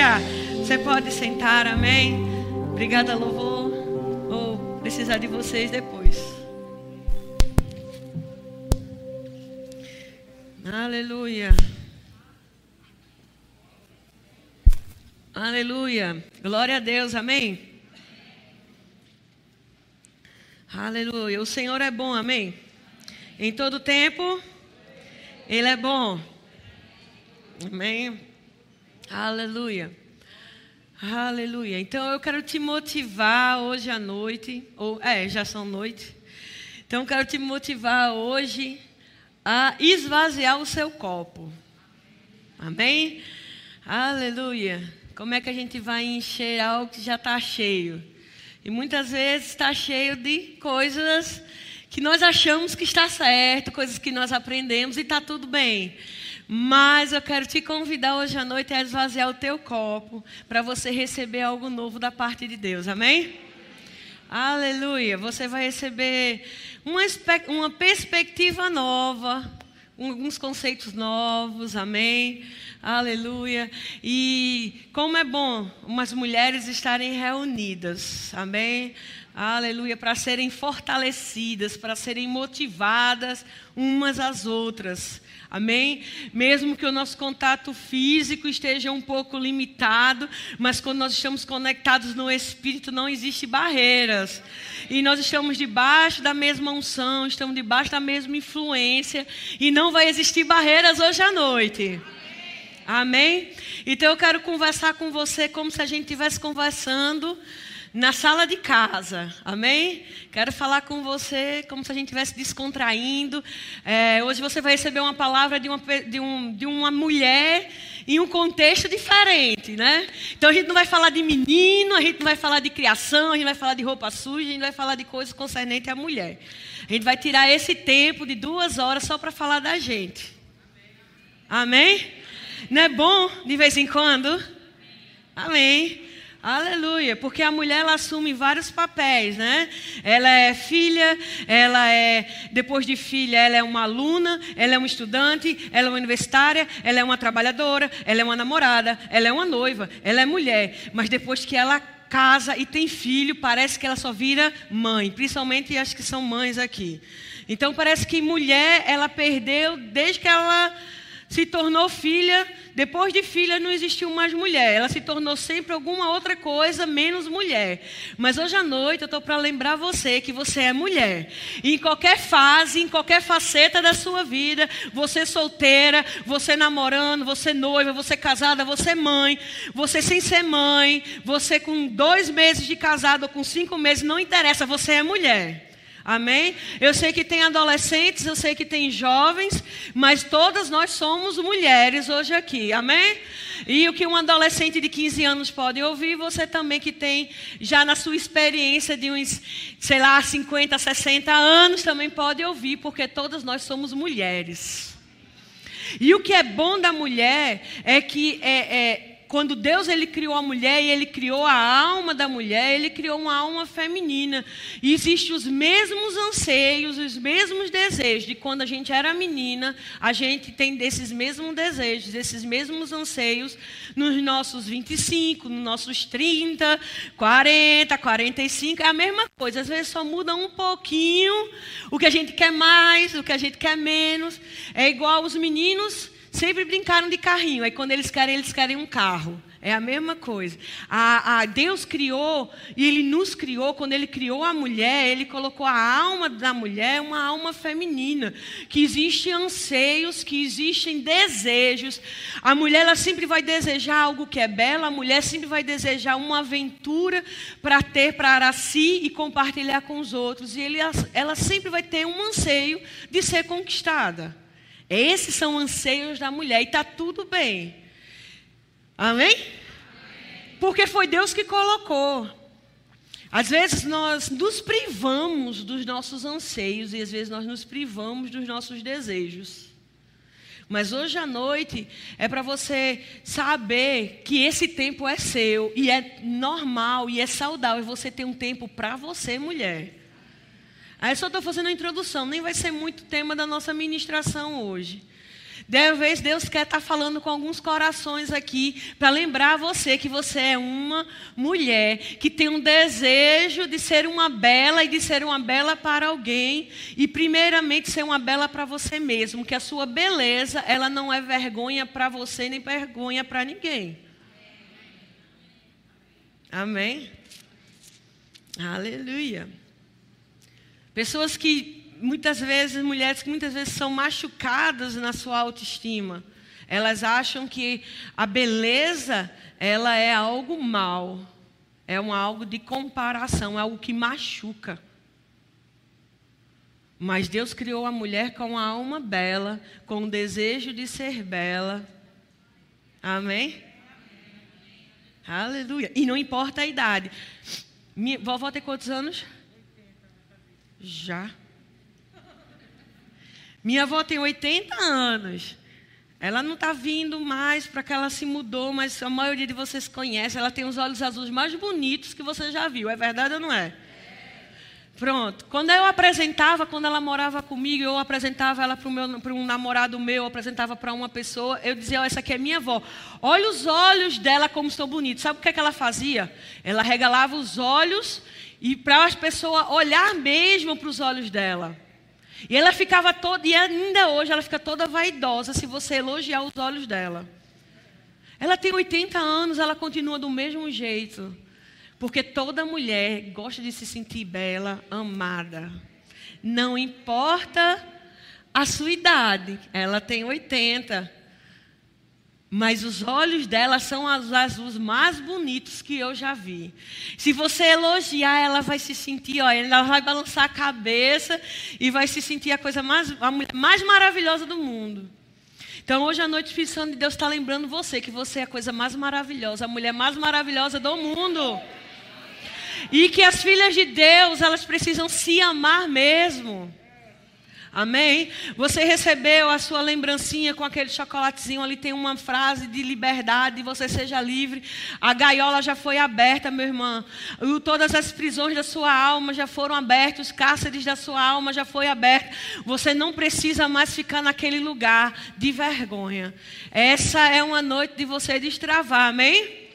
Você pode sentar, amém? Obrigada, louvor. Vou precisar de vocês depois. Aleluia. Aleluia. Glória a Deus, amém? Aleluia. O Senhor é bom, amém? Em todo tempo, Ele é bom. Amém? Aleluia. Aleluia. Então eu quero te motivar hoje à noite, ou é, já são noite. Então eu quero te motivar hoje a esvaziar o seu copo. Amém? Aleluia. Como é que a gente vai encher algo que já está cheio? E muitas vezes está cheio de coisas que nós achamos que está certo, coisas que nós aprendemos e está tudo bem. Mas eu quero te convidar hoje à noite a esvaziar o teu copo para você receber algo novo da parte de Deus. Amém? Aleluia. Você vai receber uma, uma perspectiva nova, alguns conceitos novos. Amém? Aleluia. E como é bom umas mulheres estarem reunidas. Amém? Aleluia. Para serem fortalecidas, para serem motivadas umas às outras. Amém? Mesmo que o nosso contato físico esteja um pouco limitado, mas quando nós estamos conectados no Espírito, não existe barreiras. E nós estamos debaixo da mesma unção, estamos debaixo da mesma influência, e não vai existir barreiras hoje à noite. Amém? Então eu quero conversar com você como se a gente estivesse conversando na sala de casa, amém? Quero falar com você como se a gente estivesse descontraindo. É, hoje você vai receber uma palavra de uma, de, um, de uma mulher em um contexto diferente, né? Então a gente não vai falar de menino, a gente não vai falar de criação, a gente vai falar de roupa suja, a gente vai falar de coisas concernentes à mulher. A gente vai tirar esse tempo de duas horas só para falar da gente. Amém? Não é bom de vez em quando? Amém. Aleluia, porque a mulher ela assume vários papéis, né? Ela é filha, ela é depois de filha, ela é uma aluna, ela é uma estudante, ela é uma universitária, ela é uma trabalhadora, ela é uma namorada, ela é uma noiva, ela é mulher, mas depois que ela casa e tem filho, parece que ela só vira mãe, principalmente acho que são mães aqui. Então parece que mulher ela perdeu desde que ela se tornou filha, depois de filha não existiu mais mulher. Ela se tornou sempre alguma outra coisa menos mulher. Mas hoje à noite eu estou para lembrar você que você é mulher. E em qualquer fase, em qualquer faceta da sua vida, você solteira, você namorando, você noiva, você casada, você mãe, você sem ser mãe, você com dois meses de casado ou com cinco meses, não interessa, você é mulher. Amém? Eu sei que tem adolescentes, eu sei que tem jovens, mas todas nós somos mulheres hoje aqui. Amém? E o que um adolescente de 15 anos pode ouvir, você também que tem já na sua experiência de uns, sei lá, 50, 60 anos também pode ouvir, porque todas nós somos mulheres. E o que é bom da mulher é que é, é quando Deus ele criou a mulher e ele criou a alma da mulher, ele criou uma alma feminina. E existem os mesmos anseios, os mesmos desejos de quando a gente era menina, a gente tem desses mesmos desejos, esses mesmos anseios nos nossos 25, nos nossos 30, 40, 45, é a mesma coisa. Às vezes só muda um pouquinho o que a gente quer mais, o que a gente quer menos. É igual os meninos sempre brincaram de carrinho. Aí quando eles querem, eles querem um carro. É a mesma coisa. A, a, Deus criou, e Ele nos criou, quando Ele criou a mulher, Ele colocou a alma da mulher, uma alma feminina, que existem anseios, que existem desejos. A mulher ela sempre vai desejar algo que é belo, a mulher sempre vai desejar uma aventura para ter para si e compartilhar com os outros. E ele, ela sempre vai ter um anseio de ser conquistada. Esses são anseios da mulher e está tudo bem. Amém? Porque foi Deus que colocou. Às vezes nós nos privamos dos nossos anseios e às vezes nós nos privamos dos nossos desejos. Mas hoje à noite é para você saber que esse tempo é seu e é normal e é saudável você ter um tempo para você, mulher. Aí só estou fazendo a introdução, nem vai ser muito tema da nossa ministração hoje. Talvez Deus quer estar tá falando com alguns corações aqui para lembrar você que você é uma mulher que tem um desejo de ser uma bela e de ser uma bela para alguém e primeiramente ser uma bela para você mesmo, que a sua beleza, ela não é vergonha para você nem vergonha para ninguém. Amém. Aleluia. Pessoas que muitas vezes, mulheres que muitas vezes são machucadas na sua autoestima. Elas acham que a beleza, ela é algo mal. É um algo de comparação, é algo que machuca. Mas Deus criou a mulher com a alma bela, com o desejo de ser bela. Amém? Aleluia. E não importa a idade. Minha, vovó tem quantos anos? Já. Minha avó tem 80 anos. Ela não está vindo mais para que ela se mudou, mas a maioria de vocês conhece. Ela tem os olhos azuis mais bonitos que você já viu. É verdade ou não é? Pronto. Quando eu apresentava, quando ela morava comigo, eu apresentava ela para um namorado meu, apresentava para uma pessoa, eu dizia: oh, essa aqui é minha avó. Olha os olhos dela como estão bonitos. Sabe o que, é que ela fazia? Ela regalava os olhos e para as pessoas olhar mesmo para os olhos dela. E ela ficava toda, e ainda hoje ela fica toda vaidosa se você elogiar os olhos dela. Ela tem 80 anos, ela continua do mesmo jeito. Porque toda mulher gosta de se sentir bela, amada. Não importa a sua idade, ela tem 80. Mas os olhos dela são os azuis mais bonitos que eu já vi. Se você elogiar, ela vai se sentir, ó, ela vai balançar a cabeça e vai se sentir a coisa mais, a mulher mais maravilhosa do mundo. Então, hoje à noite, o Espírito de Deus está lembrando você que você é a coisa mais maravilhosa, a mulher mais maravilhosa do mundo. E que as filhas de Deus, elas precisam se amar mesmo. Amém? Você recebeu a sua lembrancinha com aquele chocolatezinho ali, tem uma frase de liberdade, você seja livre. A gaiola já foi aberta, meu irmão. Todas as prisões da sua alma já foram abertas, os cárceres da sua alma já foi aberto. Você não precisa mais ficar naquele lugar de vergonha. Essa é uma noite de você destravar, amém? amém.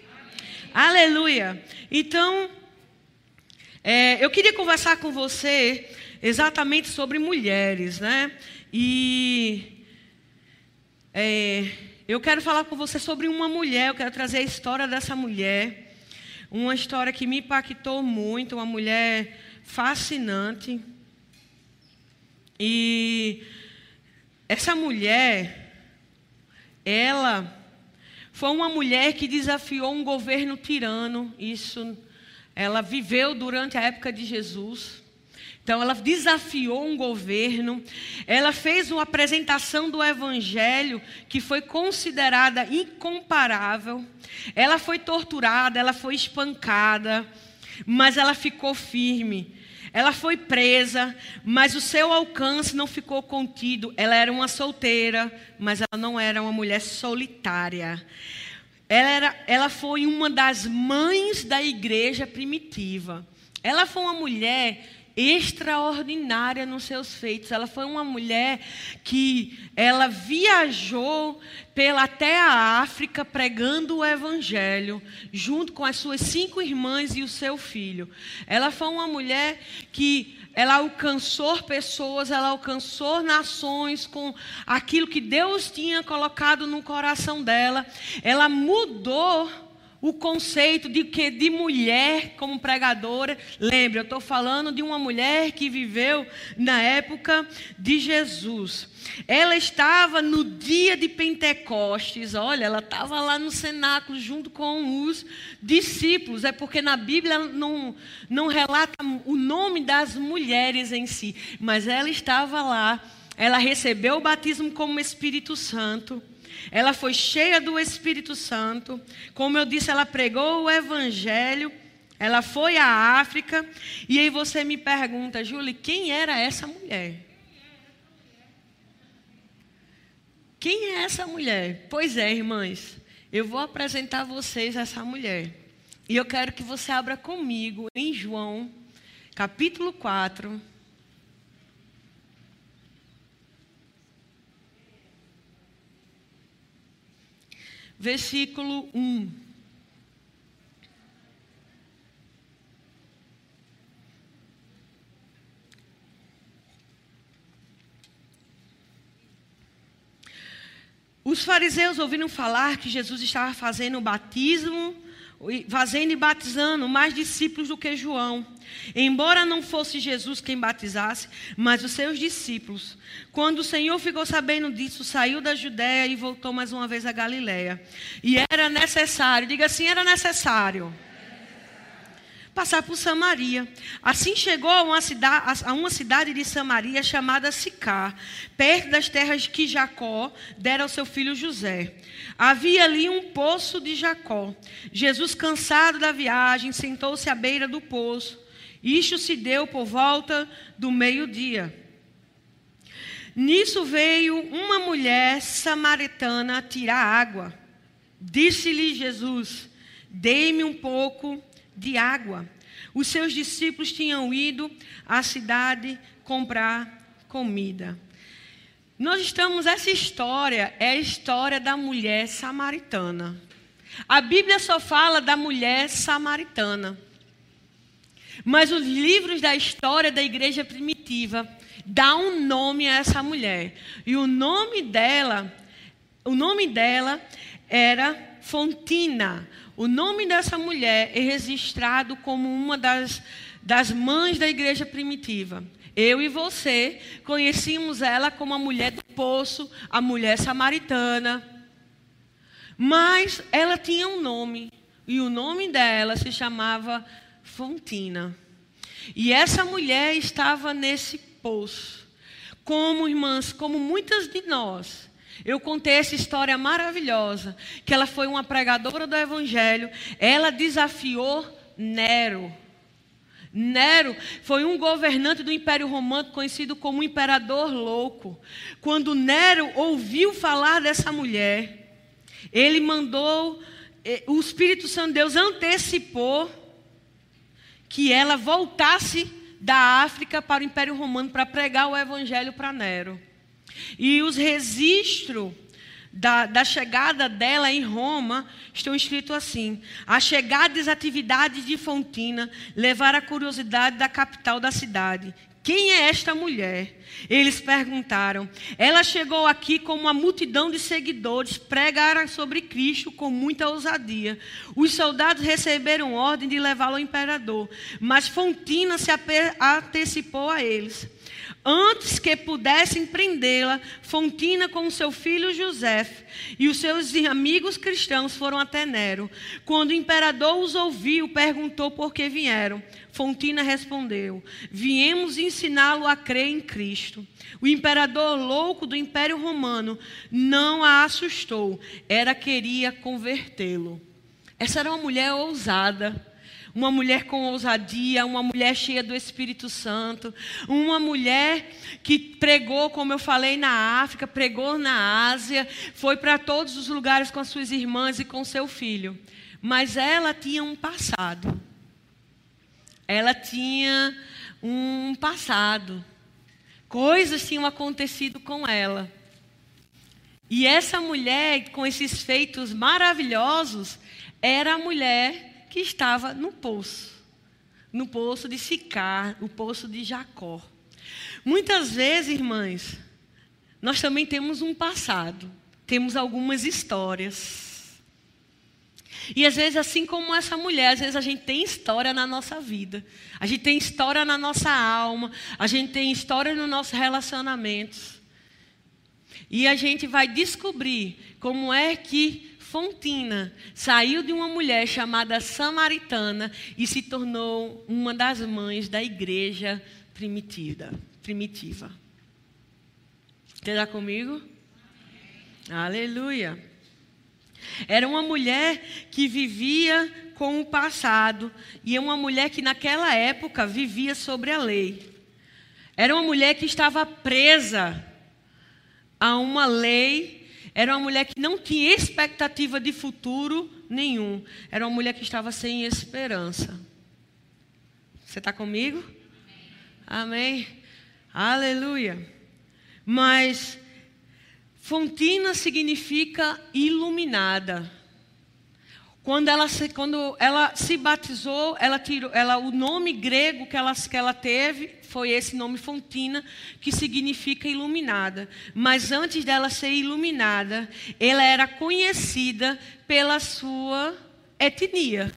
Aleluia. Então, é, eu queria conversar com você exatamente sobre mulheres, né? E é, eu quero falar com você sobre uma mulher, eu quero trazer a história dessa mulher. Uma história que me impactou muito, uma mulher fascinante. E essa mulher, ela foi uma mulher que desafiou um governo tirano. Isso, ela viveu durante a época de Jesus. Então, ela desafiou um governo, ela fez uma apresentação do evangelho que foi considerada incomparável. Ela foi torturada, ela foi espancada, mas ela ficou firme. Ela foi presa, mas o seu alcance não ficou contido. Ela era uma solteira, mas ela não era uma mulher solitária. Ela, era, ela foi uma das mães da igreja primitiva. Ela foi uma mulher extraordinária nos seus feitos. Ela foi uma mulher que ela viajou pela até a África pregando o evangelho, junto com as suas cinco irmãs e o seu filho. Ela foi uma mulher que ela alcançou pessoas, ela alcançou nações com aquilo que Deus tinha colocado no coração dela. Ela mudou o conceito de que de mulher como pregadora. Lembre, eu estou falando de uma mulher que viveu na época de Jesus. Ela estava no dia de Pentecostes, olha, ela estava lá no cenáculo junto com os discípulos. É porque na Bíblia não, não relata o nome das mulheres em si, mas ela estava lá. Ela recebeu o batismo como Espírito Santo. Ela foi cheia do Espírito Santo. Como eu disse, ela pregou o Evangelho. Ela foi à África. E aí você me pergunta, Júlia, quem era essa mulher? Quem é essa mulher? Pois é, irmãs, eu vou apresentar a vocês essa mulher. E eu quero que você abra comigo em João, capítulo 4. Versículo 1. Os fariseus ouviram falar que Jesus estava fazendo o batismo, fazendo e batizando mais discípulos do que João. Embora não fosse Jesus quem batizasse, mas os seus discípulos. Quando o Senhor ficou sabendo disso, saiu da Judéia e voltou mais uma vez a Galiléia. E era necessário, diga assim, era necessário passar por Samaria. Assim chegou a uma, cidade, a uma cidade de Samaria chamada Sicar, perto das terras que Jacó dera ao seu filho José. Havia ali um poço de Jacó. Jesus, cansado da viagem, sentou-se à beira do poço. Isto se deu por volta do meio-dia. Nisso veio uma mulher samaritana tirar água. Disse-lhe Jesus: Dei-me um pouco de água. Os seus discípulos tinham ido à cidade comprar comida. Nós estamos, essa história é a história da mulher samaritana. A Bíblia só fala da mulher samaritana. Mas os livros da história da igreja primitiva dá um nome a essa mulher. E o nome dela, o nome dela era Fontina. O nome dessa mulher é registrado como uma das, das mães da igreja primitiva. Eu e você conhecíamos ela como a mulher do poço, a mulher samaritana. Mas ela tinha um nome, e o nome dela se chamava Fontina. E essa mulher estava nesse poço. Como irmãs, como muitas de nós, eu contei essa história maravilhosa, que ela foi uma pregadora do evangelho, ela desafiou Nero. Nero foi um governante do Império Romano conhecido como imperador louco. Quando Nero ouviu falar dessa mulher, ele mandou, eh, o Espírito Santo de Deus antecipou que ela voltasse da África para o Império Romano para pregar o evangelho para Nero. E os registros da, da, chegada dela em Roma estão escritos assim: a chegada das atividades de Fontina levar a curiosidade da capital da cidade. Quem é esta mulher? Eles perguntaram. Ela chegou aqui com uma multidão de seguidores, pregaram sobre Cristo com muita ousadia. Os soldados receberam ordem de levá-lo ao imperador, mas Fontina se antecipou a eles. Antes que pudessem prendê-la, Fontina com seu filho José e os seus amigos cristãos foram até Nero. Quando o imperador os ouviu, perguntou por que vieram. Fontina respondeu: Viemos ensiná-lo a crer em Cristo. O imperador louco do Império Romano não a assustou, era queria convertê-lo. Essa era uma mulher ousada uma mulher com ousadia, uma mulher cheia do Espírito Santo, uma mulher que pregou, como eu falei, na África, pregou na Ásia, foi para todos os lugares com as suas irmãs e com seu filho. Mas ela tinha um passado. Ela tinha um passado. Coisas tinham acontecido com ela. E essa mulher, com esses feitos maravilhosos, era a mulher que estava no poço, no poço de Sicar, o poço de Jacó. Muitas vezes, irmãs, nós também temos um passado, temos algumas histórias. E às vezes, assim como essa mulher, às vezes a gente tem história na nossa vida, a gente tem história na nossa alma, a gente tem história nos nossos relacionamentos. E a gente vai descobrir como é que Fontina saiu de uma mulher chamada Samaritana e se tornou uma das mães da igreja primitiva. primitiva. Está comigo? Aleluia. Era uma mulher que vivia com o passado e é uma mulher que naquela época vivia sobre a lei. Era uma mulher que estava presa a uma lei era uma mulher que não tinha expectativa de futuro nenhum. Era uma mulher que estava sem esperança. Você está comigo? Amém. Aleluia. Mas Fontina significa iluminada. Quando ela se, quando ela se batizou, ela tirou, ela, o nome grego que ela, que ela teve foi esse nome Fontina, que significa iluminada. Mas antes dela ser iluminada, ela era conhecida pela sua etnia.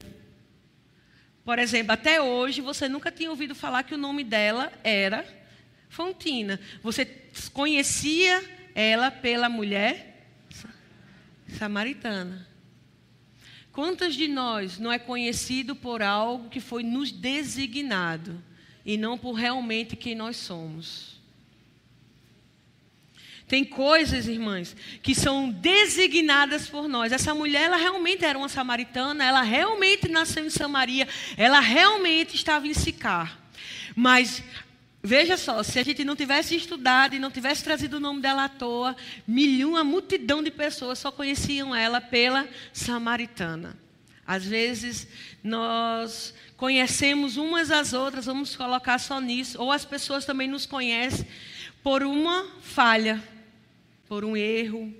Por exemplo, até hoje você nunca tinha ouvido falar que o nome dela era Fontina. Você conhecia ela pela mulher samaritana. Quantas de nós não é conhecido por algo que foi nos designado e não por realmente quem nós somos? Tem coisas, irmãs, que são designadas por nós. Essa mulher, ela realmente era uma samaritana, ela realmente nasceu em Samaria, ela realmente estava em Sicar. Mas Veja só, se a gente não tivesse estudado e não tivesse trazido o nome dela à toa, milhão, uma multidão de pessoas só conheciam ela pela samaritana. Às vezes nós conhecemos umas às outras, vamos colocar só nisso, ou as pessoas também nos conhecem por uma falha, por um erro,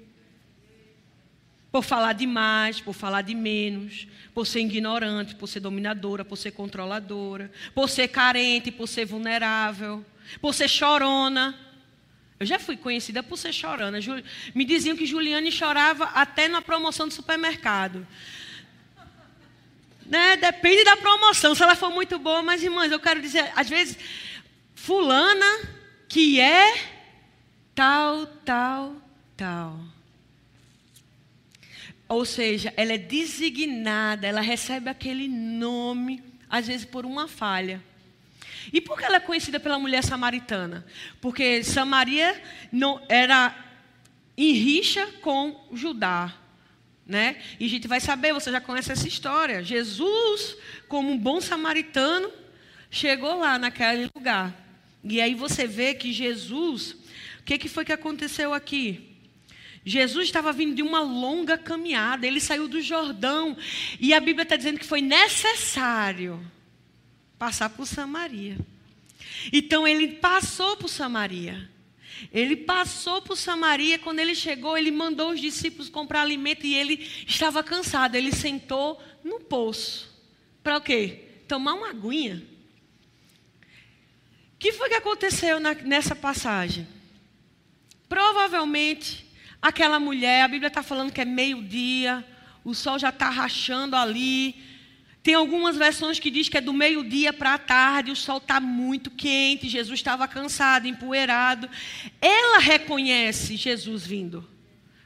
por falar demais, por falar de menos, por ser ignorante, por ser dominadora, por ser controladora, por ser carente, por ser vulnerável, por ser chorona. Eu já fui conhecida por ser chorona. Me diziam que Juliane chorava até na promoção do supermercado. Né? Depende da promoção, se ela for muito boa, mas irmãs, eu quero dizer, às vezes, fulana que é tal, tal, tal. Ou seja, ela é designada, ela recebe aquele nome, às vezes por uma falha. E por que ela é conhecida pela mulher samaritana? Porque Samaria não era em rixa com Judá. Né? E a gente vai saber, você já conhece essa história. Jesus, como um bom samaritano, chegou lá naquele lugar. E aí você vê que Jesus, o que, que foi que aconteceu aqui? Jesus estava vindo de uma longa caminhada, ele saiu do Jordão, e a Bíblia está dizendo que foi necessário passar por Samaria. Então ele passou por Samaria. Ele passou por Samaria, quando ele chegou, ele mandou os discípulos comprar alimento e ele estava cansado. Ele sentou no poço. Para o quê? Tomar uma aguinha. O que foi que aconteceu na, nessa passagem? Provavelmente Aquela mulher, a Bíblia está falando que é meio-dia, o sol já está rachando ali. Tem algumas versões que diz que é do meio-dia para a tarde, o sol está muito quente, Jesus estava cansado, empoeirado. Ela reconhece Jesus vindo.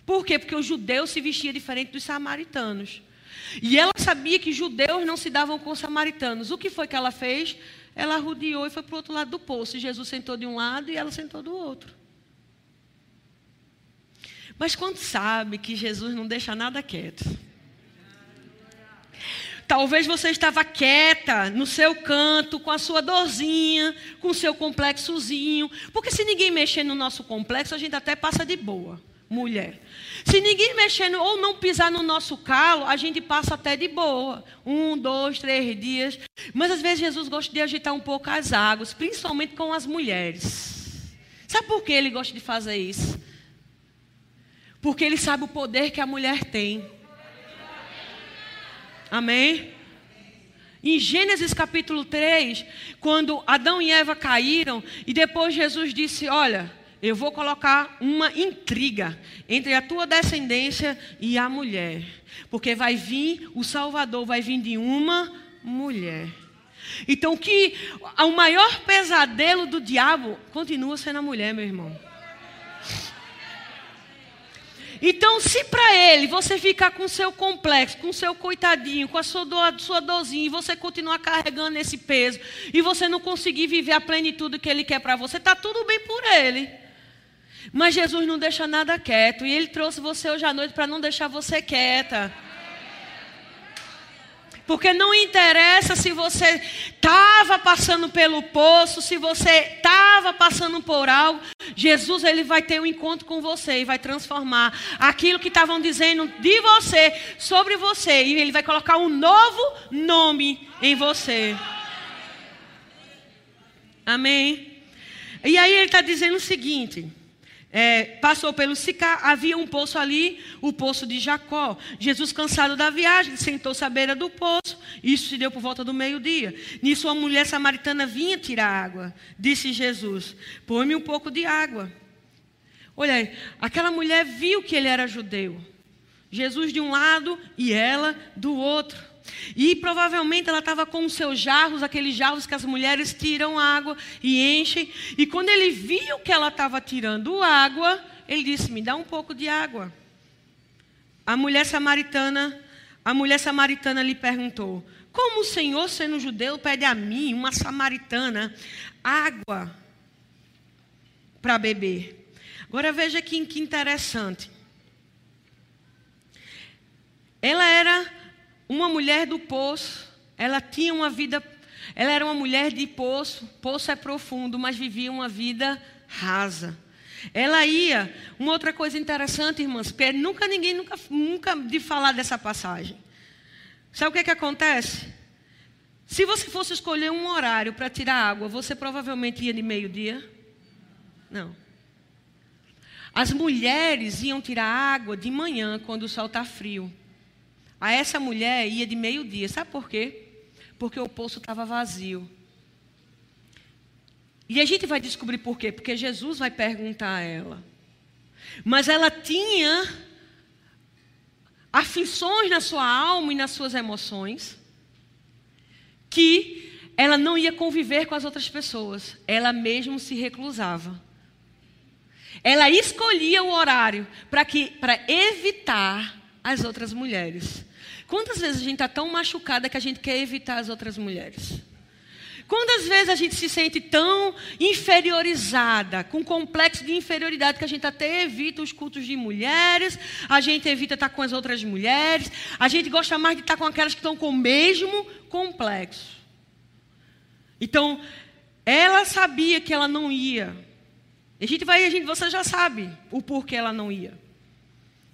Por quê? Porque o judeu se vestia diferente dos samaritanos. E ela sabia que judeus não se davam com samaritanos. O que foi que ela fez? Ela rodeou e foi para o outro lado do poço. Jesus sentou de um lado e ela sentou do outro. Mas quando sabe que Jesus não deixa nada quieto. Talvez você estava quieta no seu canto, com a sua dorzinha, com o seu complexozinho. Porque se ninguém mexer no nosso complexo, a gente até passa de boa, mulher. Se ninguém mexer ou não pisar no nosso calo, a gente passa até de boa. Um, dois, três dias. Mas às vezes Jesus gosta de agitar um pouco as águas, principalmente com as mulheres. Sabe por que ele gosta de fazer isso? Porque ele sabe o poder que a mulher tem. Amém? Em Gênesis capítulo 3, quando Adão e Eva caíram, e depois Jesus disse: Olha, eu vou colocar uma intriga entre a tua descendência e a mulher, porque vai vir, o Salvador vai vir de uma mulher. Então, que o maior pesadelo do diabo continua sendo a mulher, meu irmão. Então, se para ele você ficar com seu complexo, com seu coitadinho, com a sua, dor, sua dorzinha, e você continuar carregando esse peso, e você não conseguir viver a plenitude que ele quer para você, está tudo bem por ele. Mas Jesus não deixa nada quieto, e ele trouxe você hoje à noite para não deixar você quieta. Porque não interessa se você estava passando pelo poço, se você estava passando por algo, Jesus ele vai ter um encontro com você e vai transformar aquilo que estavam dizendo de você sobre você e ele vai colocar um novo nome em você. Amém. E aí ele está dizendo o seguinte: é, passou pelo Sicá, havia um poço ali, o poço de Jacó. Jesus, cansado da viagem, sentou-se à beira do poço. Isso se deu por volta do meio-dia. Nisso, uma mulher samaritana vinha tirar água. Disse Jesus: Põe-me um pouco de água. Olha aí, aquela mulher viu que ele era judeu. Jesus de um lado e ela do outro. E provavelmente ela estava com os seus jarros, aqueles jarros que as mulheres tiram água e enchem. E quando ele viu que ela estava tirando água, ele disse: Me dá um pouco de água. A mulher samaritana, a mulher samaritana lhe perguntou: Como o Senhor, sendo judeu, pede a mim, uma samaritana, água para beber? Agora veja aqui que interessante. Ela era uma mulher do poço, ela tinha uma vida, ela era uma mulher de poço, poço é profundo, mas vivia uma vida rasa. Ela ia, uma outra coisa interessante, irmãs, porque nunca ninguém nunca, nunca de falar dessa passagem. Sabe o que, é que acontece? Se você fosse escolher um horário para tirar água, você provavelmente ia de meio-dia? Não. As mulheres iam tirar água de manhã, quando o sol está frio. A essa mulher ia de meio-dia. Sabe por quê? Porque o poço estava vazio. E a gente vai descobrir por quê? Porque Jesus vai perguntar a ela. Mas ela tinha aflições na sua alma e nas suas emoções que ela não ia conviver com as outras pessoas. Ela mesmo se reclusava. Ela escolhia o horário para evitar as outras mulheres. Quantas vezes a gente está tão machucada que a gente quer evitar as outras mulheres? Quantas vezes a gente se sente tão inferiorizada, com complexo de inferioridade, que a gente até evita os cultos de mulheres, a gente evita estar com as outras mulheres, a gente gosta mais de estar com aquelas que estão com o mesmo complexo. Então, ela sabia que ela não ia. A gente vai, a gente, você já sabe o porquê ela não ia.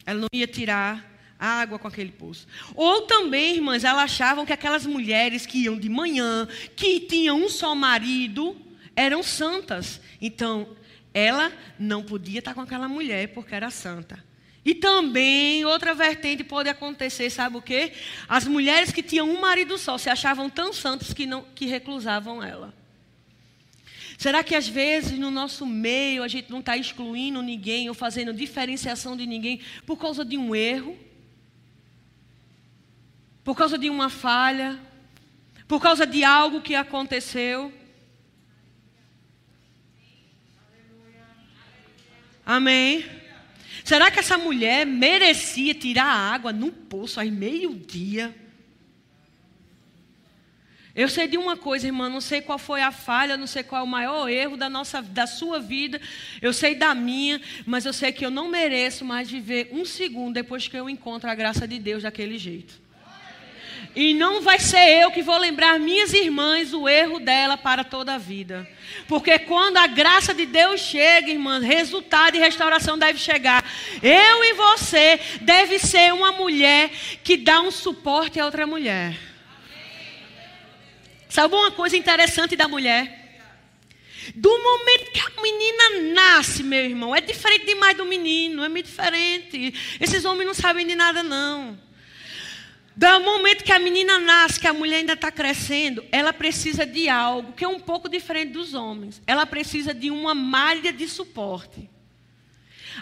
Ela não ia tirar água com aquele poço. Ou também, irmãs, elas achavam que aquelas mulheres que iam de manhã, que tinham um só marido, eram santas. Então, ela não podia estar com aquela mulher porque era santa. E também, outra vertente pode acontecer, sabe o quê? As mulheres que tinham um marido só se achavam tão santas que, não, que reclusavam ela. Será que às vezes no nosso meio a gente não está excluindo ninguém ou fazendo diferenciação de ninguém por causa de um erro? Por causa de uma falha, por causa de algo que aconteceu. Amém. Será que essa mulher merecia tirar a água no poço às meio-dia? Eu sei de uma coisa, irmã, não sei qual foi a falha, não sei qual é o maior erro da nossa, da sua vida. Eu sei da minha, mas eu sei que eu não mereço mais viver um segundo depois que eu encontro a graça de Deus daquele jeito. E não vai ser eu que vou lembrar minhas irmãs o erro dela para toda a vida. Porque quando a graça de Deus chega, irmãs, resultado e restauração deve chegar. Eu e você deve ser uma mulher que dá um suporte a outra mulher. Sabe uma coisa interessante da mulher? Do momento que a menina nasce, meu irmão, é diferente demais do menino, é muito diferente. Esses homens não sabem de nada, não. Do momento que a menina nasce, que a mulher ainda está crescendo, ela precisa de algo que é um pouco diferente dos homens. Ela precisa de uma malha de suporte.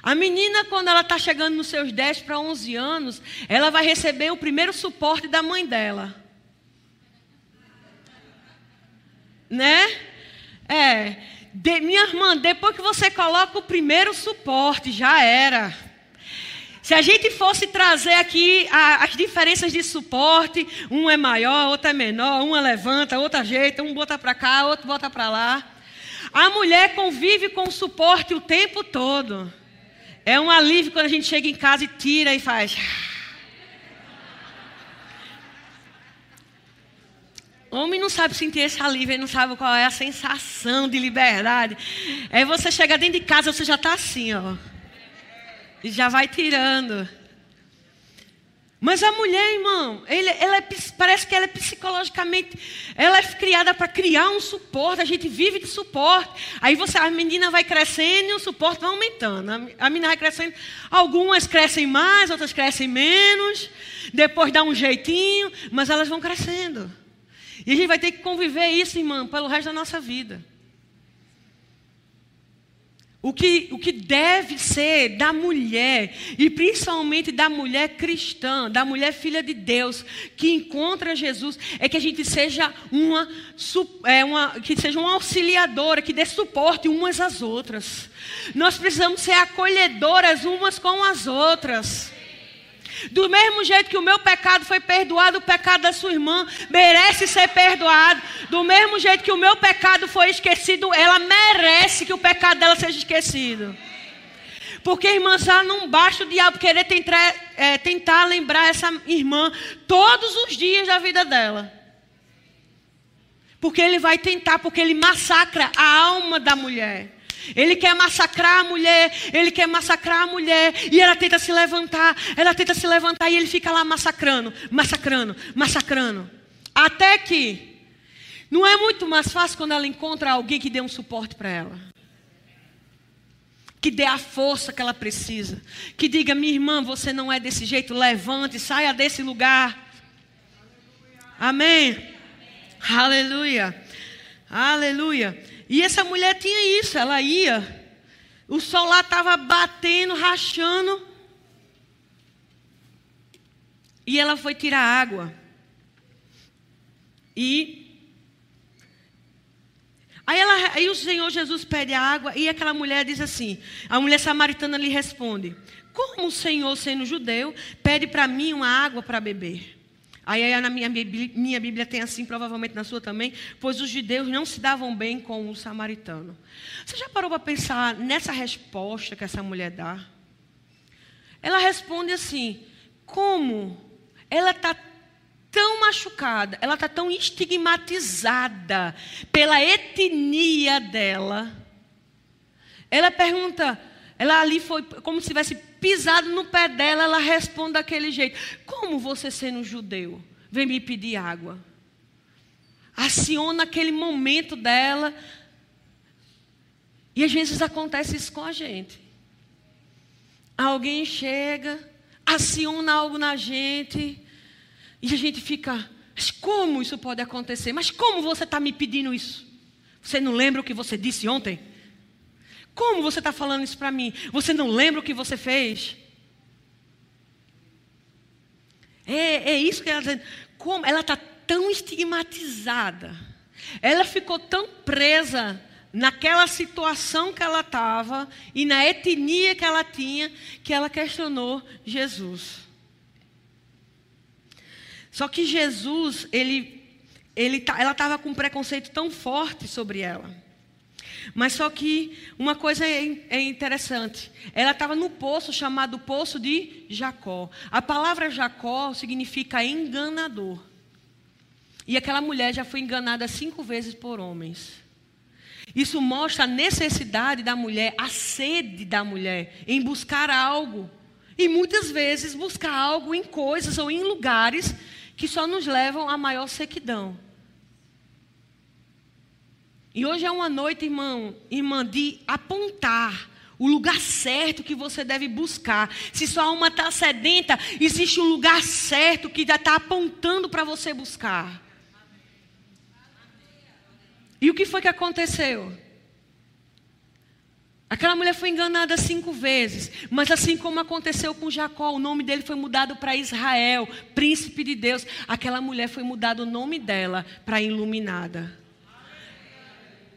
A menina, quando ela está chegando nos seus 10 para 11 anos, ela vai receber o primeiro suporte da mãe dela. Né? É. De, minha irmã, depois que você coloca o primeiro suporte, já era. Se a gente fosse trazer aqui a, as diferenças de suporte, um é maior, outro é menor, uma levanta, outra ajeita, um bota para cá, outro bota para lá. A mulher convive com o suporte o tempo todo. É um alívio quando a gente chega em casa e tira e faz. Homem não sabe sentir esse alívio, ele não sabe qual é a sensação de liberdade. Aí você chega dentro de casa, você já está assim, ó. E já vai tirando. Mas a mulher, irmão, ele, ela é, parece que ela é psicologicamente, ela é criada para criar um suporte. A gente vive de suporte. Aí você, a menina vai crescendo e o suporte vai aumentando. A, a menina vai crescendo. Algumas crescem mais, outras crescem menos. Depois dá um jeitinho, mas elas vão crescendo. E a gente vai ter que conviver isso, irmão, pelo resto da nossa vida. O que, o que deve ser da mulher, e principalmente da mulher cristã, da mulher filha de Deus, que encontra Jesus, é que a gente seja uma, é uma, que seja uma auxiliadora, que dê suporte umas às outras. Nós precisamos ser acolhedoras umas com as outras. Do mesmo jeito que o meu pecado foi perdoado, o pecado da sua irmã merece ser perdoado. Do mesmo jeito que o meu pecado foi esquecido, ela merece que o pecado dela seja esquecido. Porque, irmã, já não basta o diabo querer tentar, é, tentar lembrar essa irmã todos os dias da vida dela. Porque ele vai tentar, porque ele massacra a alma da mulher. Ele quer massacrar a mulher, ele quer massacrar a mulher, e ela tenta se levantar, ela tenta se levantar e ele fica lá massacrando, massacrando, massacrando. Até que não é muito mais fácil quando ela encontra alguém que dê um suporte para ela. Que dê a força que ela precisa. Que diga, minha irmã, você não é desse jeito, levante, saia desse lugar. Amém. Amém. Aleluia. Aleluia. E essa mulher tinha isso, ela ia, o sol lá estava batendo, rachando, e ela foi tirar água. E Aí, ela, aí o Senhor Jesus pede a água e aquela mulher diz assim: a mulher samaritana lhe responde: Como o Senhor, sendo judeu, pede para mim uma água para beber? Aí na minha Bíblia, minha Bíblia tem assim, provavelmente na sua também, pois os judeus não se davam bem com o samaritano. Você já parou para pensar nessa resposta que essa mulher dá? Ela responde assim: como ela está tão machucada, ela está tão estigmatizada pela etnia dela. Ela pergunta, ela ali foi como se tivesse pisado no pé dela, ela responde daquele jeito: Como você sendo judeu, vem me pedir água? Aciona aquele momento dela. E às vezes acontece isso com a gente. Alguém chega, aciona algo na gente, e a gente fica, mas como isso pode acontecer? Mas como você está me pedindo isso? Você não lembra o que você disse ontem? Como você está falando isso para mim? Você não lembra o que você fez? É, é isso que ela está dizendo. Ela está tão estigmatizada. Ela ficou tão presa naquela situação que ela estava e na etnia que ela tinha que ela questionou Jesus. Só que Jesus, ele, ele, ela estava com um preconceito tão forte sobre ela. Mas só que uma coisa é, é interessante. Ela estava no poço chamado Poço de Jacó. A palavra Jacó significa enganador. E aquela mulher já foi enganada cinco vezes por homens. Isso mostra a necessidade da mulher, a sede da mulher em buscar algo. E muitas vezes buscar algo em coisas ou em lugares que só nos levam à maior sequidão. E hoje é uma noite, irmão, irmã, de apontar o lugar certo que você deve buscar. Se sua alma está sedenta, existe um lugar certo que já está apontando para você buscar. E o que foi que aconteceu? Aquela mulher foi enganada cinco vezes, mas assim como aconteceu com Jacó, o nome dele foi mudado para Israel, príncipe de Deus. Aquela mulher foi mudado o nome dela para iluminada.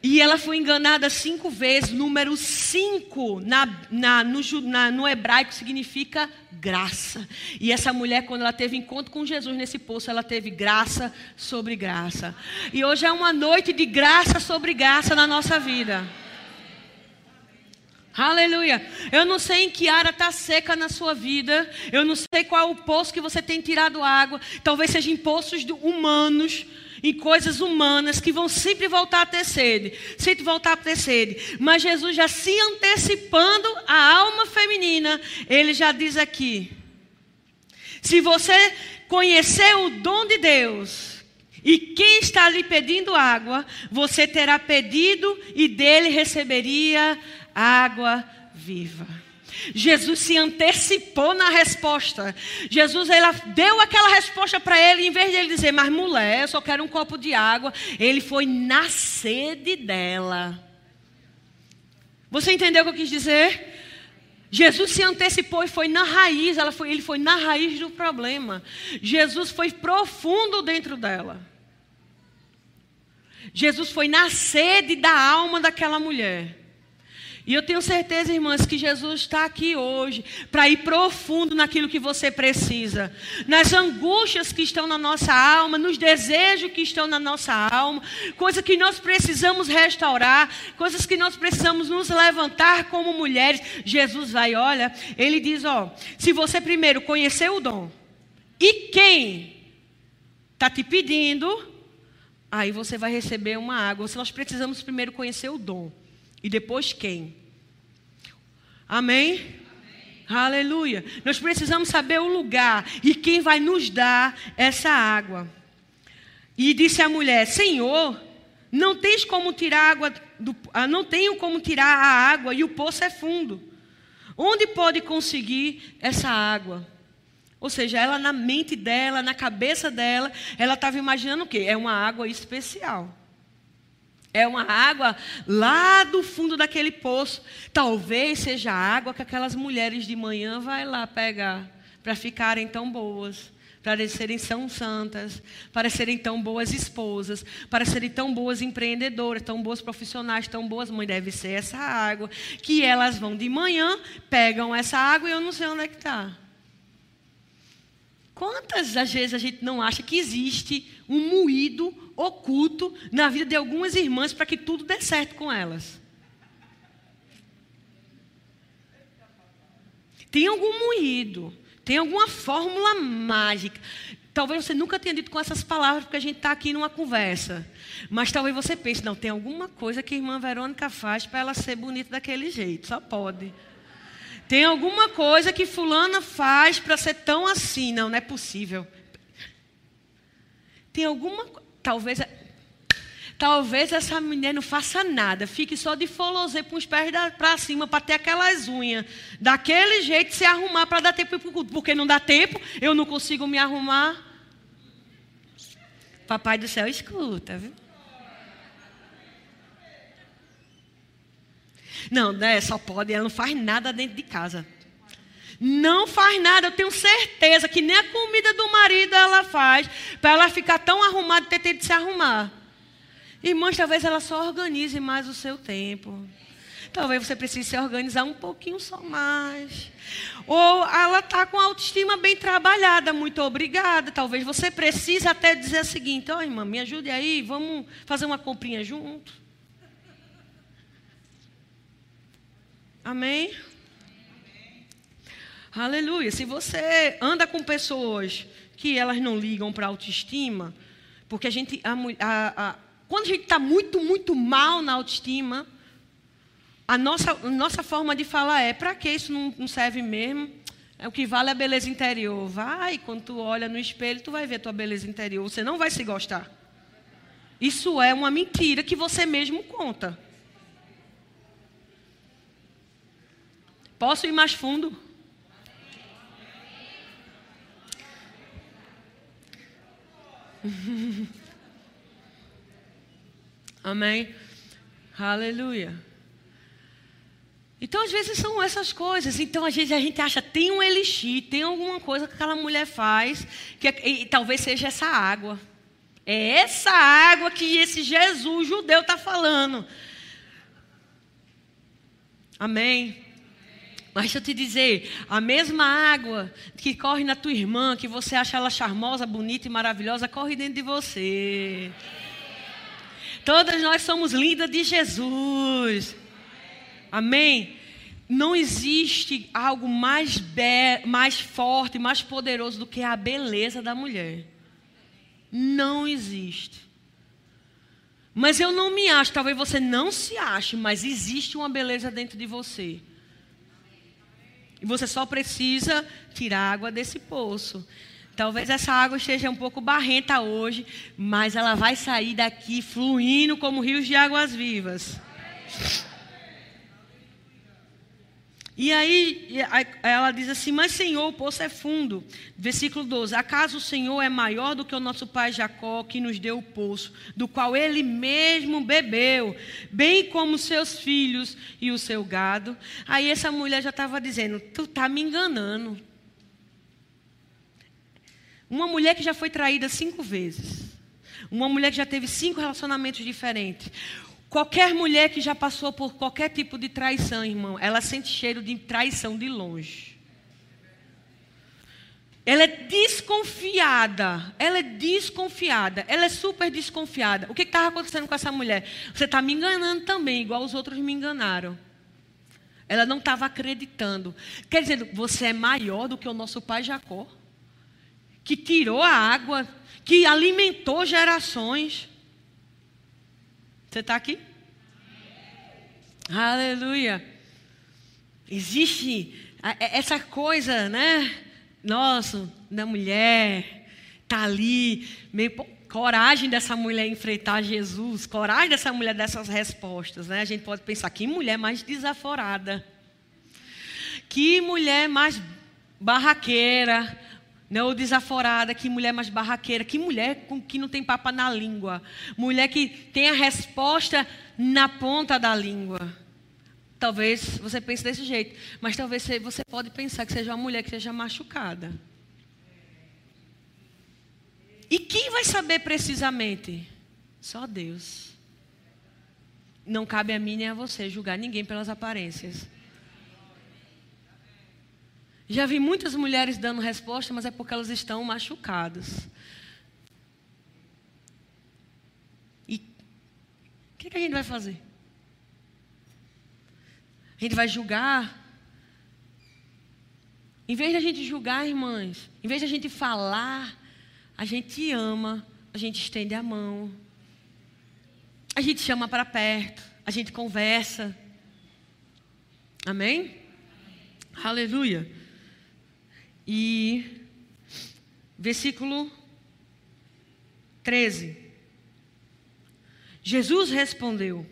E ela foi enganada cinco vezes. Número cinco na, na, no, na, no, hebraico significa graça. E essa mulher, quando ela teve encontro com Jesus nesse poço, ela teve graça sobre graça. E hoje é uma noite de graça sobre graça na nossa vida. Aleluia. Eu não sei em que área está seca na sua vida. Eu não sei qual é o poço que você tem tirado água. Talvez seja em poços humanos em coisas humanas que vão sempre voltar a ter sede, sempre voltar a ter sede. Mas Jesus já se antecipando a alma feminina, ele já diz aqui: Se você conhecer o dom de Deus, e quem está lhe pedindo água, você terá pedido e dele receberia água viva. Jesus se antecipou na resposta. Jesus ela deu aquela resposta para ele, em vez de ele dizer, mas mulher, eu só quero um copo de água, ele foi na sede dela. Você entendeu o que eu quis dizer? Jesus se antecipou e foi na raiz, foi, ele foi na raiz do problema. Jesus foi profundo dentro dela. Jesus foi na sede da alma daquela mulher. E eu tenho certeza, irmãs, que Jesus está aqui hoje para ir profundo naquilo que você precisa, nas angústias que estão na nossa alma, nos desejos que estão na nossa alma, coisas que nós precisamos restaurar, coisas que nós precisamos nos levantar como mulheres. Jesus vai, olha, ele diz: ó, se você primeiro conhecer o dom e quem está te pedindo, aí você vai receber uma água. Nós precisamos primeiro conhecer o dom e depois quem. Amém? Amém? Aleluia. Nós precisamos saber o lugar e quem vai nos dar essa água. E disse a mulher: Senhor, não tens como tirar água do, ah, não tenho como tirar a água e o poço é fundo. Onde pode conseguir essa água? Ou seja, ela na mente dela, na cabeça dela, ela estava imaginando o quê? É uma água especial. É uma água lá do fundo daquele poço. Talvez seja a água que aquelas mulheres de manhã vai lá pegar para ficarem tão boas, para serem tão santas, para serem tão boas esposas, para serem tão boas empreendedoras, tão boas profissionais, tão boas mães. Deve ser essa água que elas vão de manhã, pegam essa água e eu não sei onde é que está. Quantas das vezes a gente não acha que existe um moído oculto na vida de algumas irmãs para que tudo dê certo com elas? Tem algum moído, tem alguma fórmula mágica. Talvez você nunca tenha dito com essas palavras, porque a gente está aqui numa conversa. Mas talvez você pense, não, tem alguma coisa que a irmã Verônica faz para ela ser bonita daquele jeito. Só pode. Tem alguma coisa que fulana faz para ser tão assim? Não, não é possível. Tem alguma talvez talvez essa mulher não faça nada, fique só de folosê com os pés para cima para ter aquelas unhas daquele jeito se arrumar para dar tempo porque não dá tempo, eu não consigo me arrumar. Papai do céu escuta, viu? Não, né, só pode, ela não faz nada dentro de casa. Não faz nada, eu tenho certeza que nem a comida do marido ela faz, para ela ficar tão arrumada e ter tempo de se arrumar. Irmãs, talvez ela só organize mais o seu tempo. Talvez você precise se organizar um pouquinho só mais. Ou ela está com a autoestima bem trabalhada, muito obrigada. Talvez você precise até dizer o seguinte: Ó, oh, irmã, me ajude aí, vamos fazer uma comprinha junto. Amém? Aleluia. Se você anda com pessoas que elas não ligam para a autoestima, porque a gente. A, a, a, quando a gente está muito, muito mal na autoestima, a nossa, a nossa forma de falar é: para que isso não, não serve mesmo? É o que vale é a beleza interior. Vai, quando tu olha no espelho, tu vai ver a tua beleza interior. Você não vai se gostar. Isso é uma mentira que você mesmo conta. Posso ir mais fundo? Amém? Aleluia. Então, às vezes, são essas coisas. Então, às vezes, a gente acha, tem um elixir, tem alguma coisa que aquela mulher faz, que é, e, talvez seja essa água. É essa água que esse Jesus judeu está falando. Amém? Mas deixa eu te dizer, a mesma água que corre na tua irmã, que você acha ela charmosa, bonita e maravilhosa, corre dentro de você. Todas nós somos lindas de Jesus. Amém? Não existe algo mais, be mais forte, mais poderoso do que a beleza da mulher. Não existe. Mas eu não me acho, talvez você não se ache, mas existe uma beleza dentro de você. E você só precisa tirar água desse poço. Talvez essa água esteja um pouco barrenta hoje, mas ela vai sair daqui fluindo como rios de águas vivas. E aí ela diz assim: Mas Senhor, o poço é fundo. Versículo 12: Acaso o Senhor é maior do que o nosso pai Jacó, que nos deu o poço, do qual ele mesmo bebeu, bem como seus filhos e o seu gado? Aí essa mulher já estava dizendo: Tu está me enganando. Uma mulher que já foi traída cinco vezes. Uma mulher que já teve cinco relacionamentos diferentes. Qualquer mulher que já passou por qualquer tipo de traição, irmão, ela sente cheiro de traição de longe. Ela é desconfiada. Ela é desconfiada. Ela é super desconfiada. O que estava acontecendo com essa mulher? Você está me enganando também, igual os outros me enganaram. Ela não estava acreditando. Quer dizer, você é maior do que o nosso pai Jacó, que tirou a água, que alimentou gerações. Você está aqui? Aleluia. Existe essa coisa, né? Nossa, da mulher tá ali, meio coragem dessa mulher enfrentar Jesus, coragem dessa mulher dessas respostas, né? A gente pode pensar que mulher mais desaforada, que mulher mais barraqueira, né, desaforada, que mulher mais barraqueira, que mulher com que não tem papa na língua. Mulher que tem a resposta na ponta da língua. Talvez você pense desse jeito, mas talvez você pode pensar que seja uma mulher que seja machucada. E quem vai saber precisamente? Só Deus. Não cabe a mim nem a você julgar ninguém pelas aparências. Já vi muitas mulheres dando resposta, mas é porque elas estão machucadas. E o que, que a gente vai fazer? A gente vai julgar? Em vez de a gente julgar, irmãs, em vez de a gente falar, a gente ama, a gente estende a mão, a gente chama para perto, a gente conversa. Amém? Aleluia. E versículo 13. Jesus respondeu: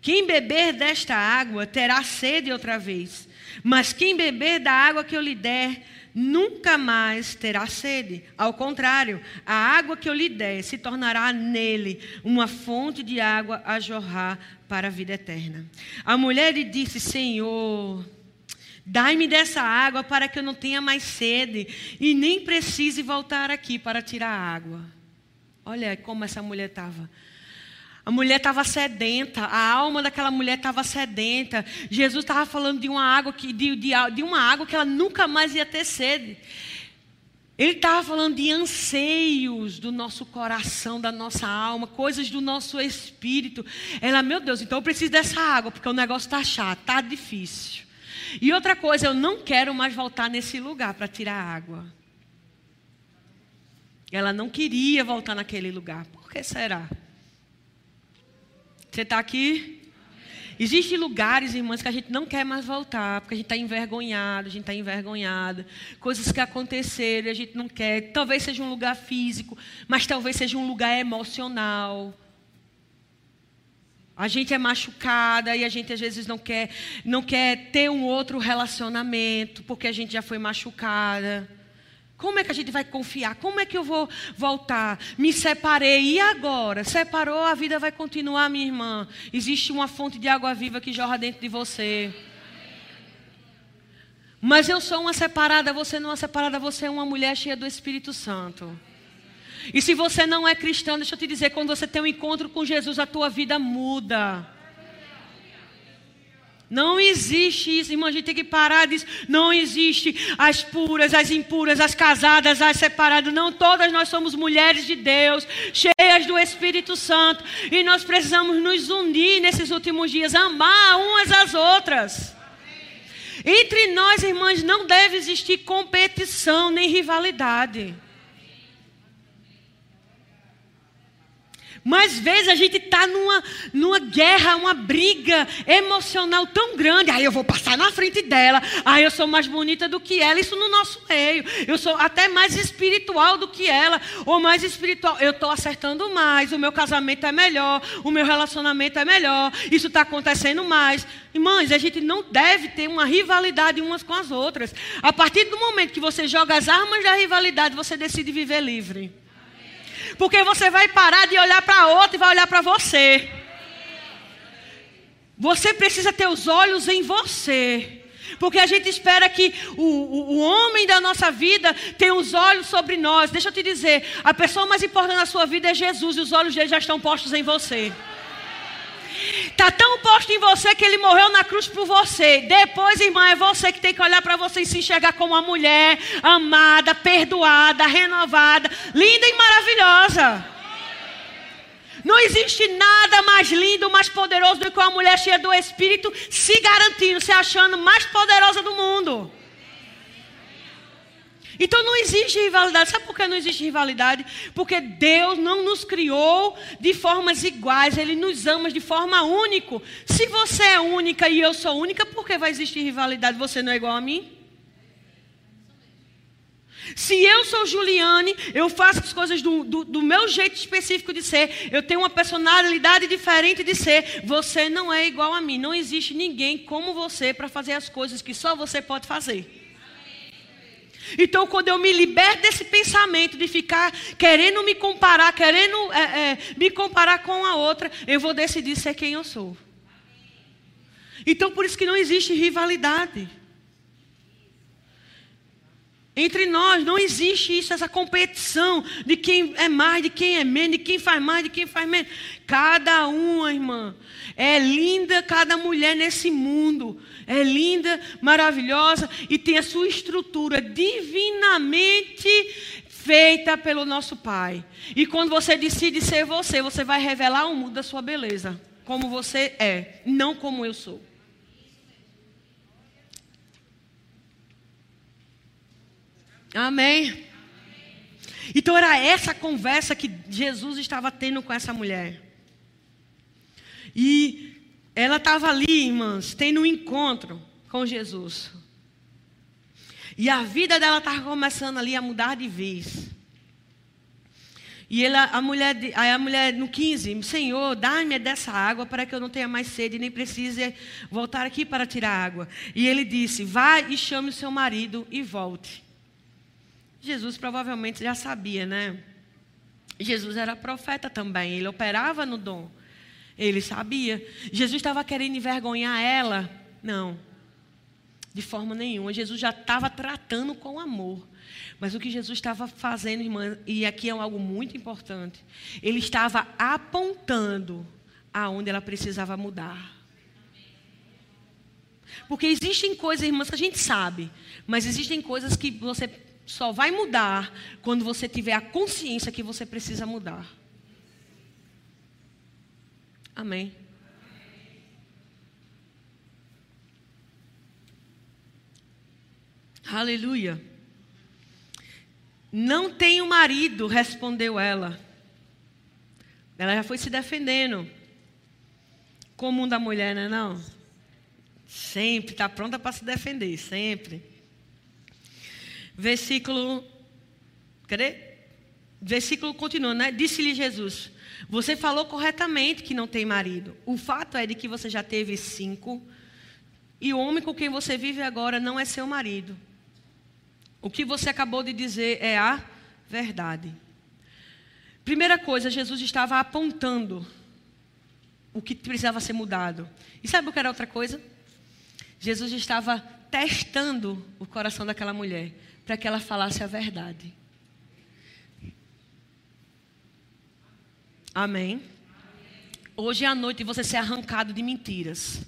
Quem beber desta água terá sede outra vez, mas quem beber da água que eu lhe der, nunca mais terá sede. Ao contrário, a água que eu lhe der se tornará nele uma fonte de água a jorrar para a vida eterna. A mulher lhe disse: Senhor, Dai-me dessa água para que eu não tenha mais sede e nem precise voltar aqui para tirar água. Olha como essa mulher estava. A mulher estava sedenta, a alma daquela mulher estava sedenta. Jesus estava falando de uma água que de, de, de uma água que ela nunca mais ia ter sede. Ele estava falando de anseios do nosso coração, da nossa alma, coisas do nosso espírito. Ela, meu Deus, então eu preciso dessa água, porque o negócio está chato, está difícil. E outra coisa, eu não quero mais voltar nesse lugar para tirar água. Ela não queria voltar naquele lugar. Por que será? Você está aqui? Existem lugares, irmãs, que a gente não quer mais voltar, porque a gente está envergonhado, a gente está envergonhada. Coisas que aconteceram e a gente não quer. Talvez seja um lugar físico, mas talvez seja um lugar emocional. A gente é machucada e a gente às vezes não quer, não quer ter um outro relacionamento porque a gente já foi machucada. Como é que a gente vai confiar? Como é que eu vou voltar? Me separei e agora? Separou, a vida vai continuar, minha irmã. Existe uma fonte de água viva que jorra dentro de você. Mas eu sou uma separada, você não é uma separada, você é uma mulher cheia do Espírito Santo. E se você não é cristão, deixa eu te dizer, quando você tem um encontro com Jesus, a tua vida muda. Não existe isso, irmão. A gente tem que parar disso. Não existe as puras, as impuras, as casadas, as separadas. Não, todas nós somos mulheres de Deus, cheias do Espírito Santo. E nós precisamos nos unir nesses últimos dias, amar umas às outras. Entre nós, irmãs, não deve existir competição nem rivalidade. Mas vezes a gente está numa, numa guerra, uma briga emocional tão grande. Aí eu vou passar na frente dela. Aí eu sou mais bonita do que ela. Isso no nosso meio. Eu sou até mais espiritual do que ela. Ou mais espiritual. Eu estou acertando mais. O meu casamento é melhor. O meu relacionamento é melhor. Isso está acontecendo mais. Irmãs, a gente não deve ter uma rivalidade umas com as outras. A partir do momento que você joga as armas da rivalidade, você decide viver livre. Porque você vai parar de olhar para outra e vai olhar para você. Você precisa ter os olhos em você. Porque a gente espera que o, o, o, homem da nossa vida tenha os olhos sobre nós. Deixa eu te dizer, a pessoa mais importante na sua vida é Jesus e os olhos dele já estão postos em você. Está tão posto em você que ele morreu na cruz por você. Depois, irmã, é você que tem que olhar para você e se enxergar como uma mulher amada, perdoada, renovada, linda e maravilhosa. Não existe nada mais lindo, mais poderoso do que uma mulher cheia do Espírito se garantindo, se achando mais poderosa do mundo. Então não existe rivalidade. Sabe por que não existe rivalidade? Porque Deus não nos criou de formas iguais, Ele nos ama de forma única. Se você é única e eu sou única, por que vai existir rivalidade? Você não é igual a mim? Se eu sou Juliane, eu faço as coisas do, do, do, meu jeito específico de ser, eu tenho uma personalidade diferente de ser, você não é igual a mim. Não existe ninguém como você para fazer as coisas que só você pode fazer. Então, quando eu me liberto desse pensamento de ficar querendo me comparar, querendo é, é, me comparar com a outra, eu vou decidir ser quem eu sou. Então, por isso que não existe rivalidade. Entre nós não existe isso, essa competição de quem é mais, de quem é menos, de quem faz mais, de quem faz menos. Cada uma, irmã, é linda cada mulher nesse mundo é linda, maravilhosa e tem a sua estrutura divinamente feita pelo nosso Pai. E quando você decide ser você, você vai revelar o mundo da sua beleza, como você é, não como eu sou. Amém. Então era essa conversa que Jesus estava tendo com essa mulher. E ela estava ali, irmãs, tendo um encontro com Jesus. E a vida dela estava começando ali a mudar de vez. E ela, a mulher, a mulher no 15, Senhor, dá-me dessa água para que eu não tenha mais sede, nem precise voltar aqui para tirar água. E ele disse: Vá e chame o seu marido e volte. Jesus provavelmente já sabia, né? Jesus era profeta também, ele operava no dom. Ele sabia. Jesus estava querendo envergonhar ela? Não. De forma nenhuma. Jesus já estava tratando com amor. Mas o que Jesus estava fazendo, irmã, e aqui é algo muito importante, ele estava apontando aonde ela precisava mudar. Porque existem coisas, irmãs, que a gente sabe, mas existem coisas que você só vai mudar quando você tiver a consciência que você precisa mudar. Amém. Aleluia. Não tenho marido, respondeu ela. Ela já foi se defendendo. Comum da mulher, não é não? Sempre, está pronta para se defender, sempre. Versículo. Cadê? Versículo continua, né? Disse-lhe Jesus: você falou corretamente que não tem marido. O fato é de que você já teve cinco e o homem com quem você vive agora não é seu marido. O que você acabou de dizer é a verdade. Primeira coisa, Jesus estava apontando o que precisava ser mudado. E sabe o que era outra coisa? Jesus estava testando o coração daquela mulher para que ela falasse a verdade. Amém. Hoje é a noite de você ser arrancado de mentiras.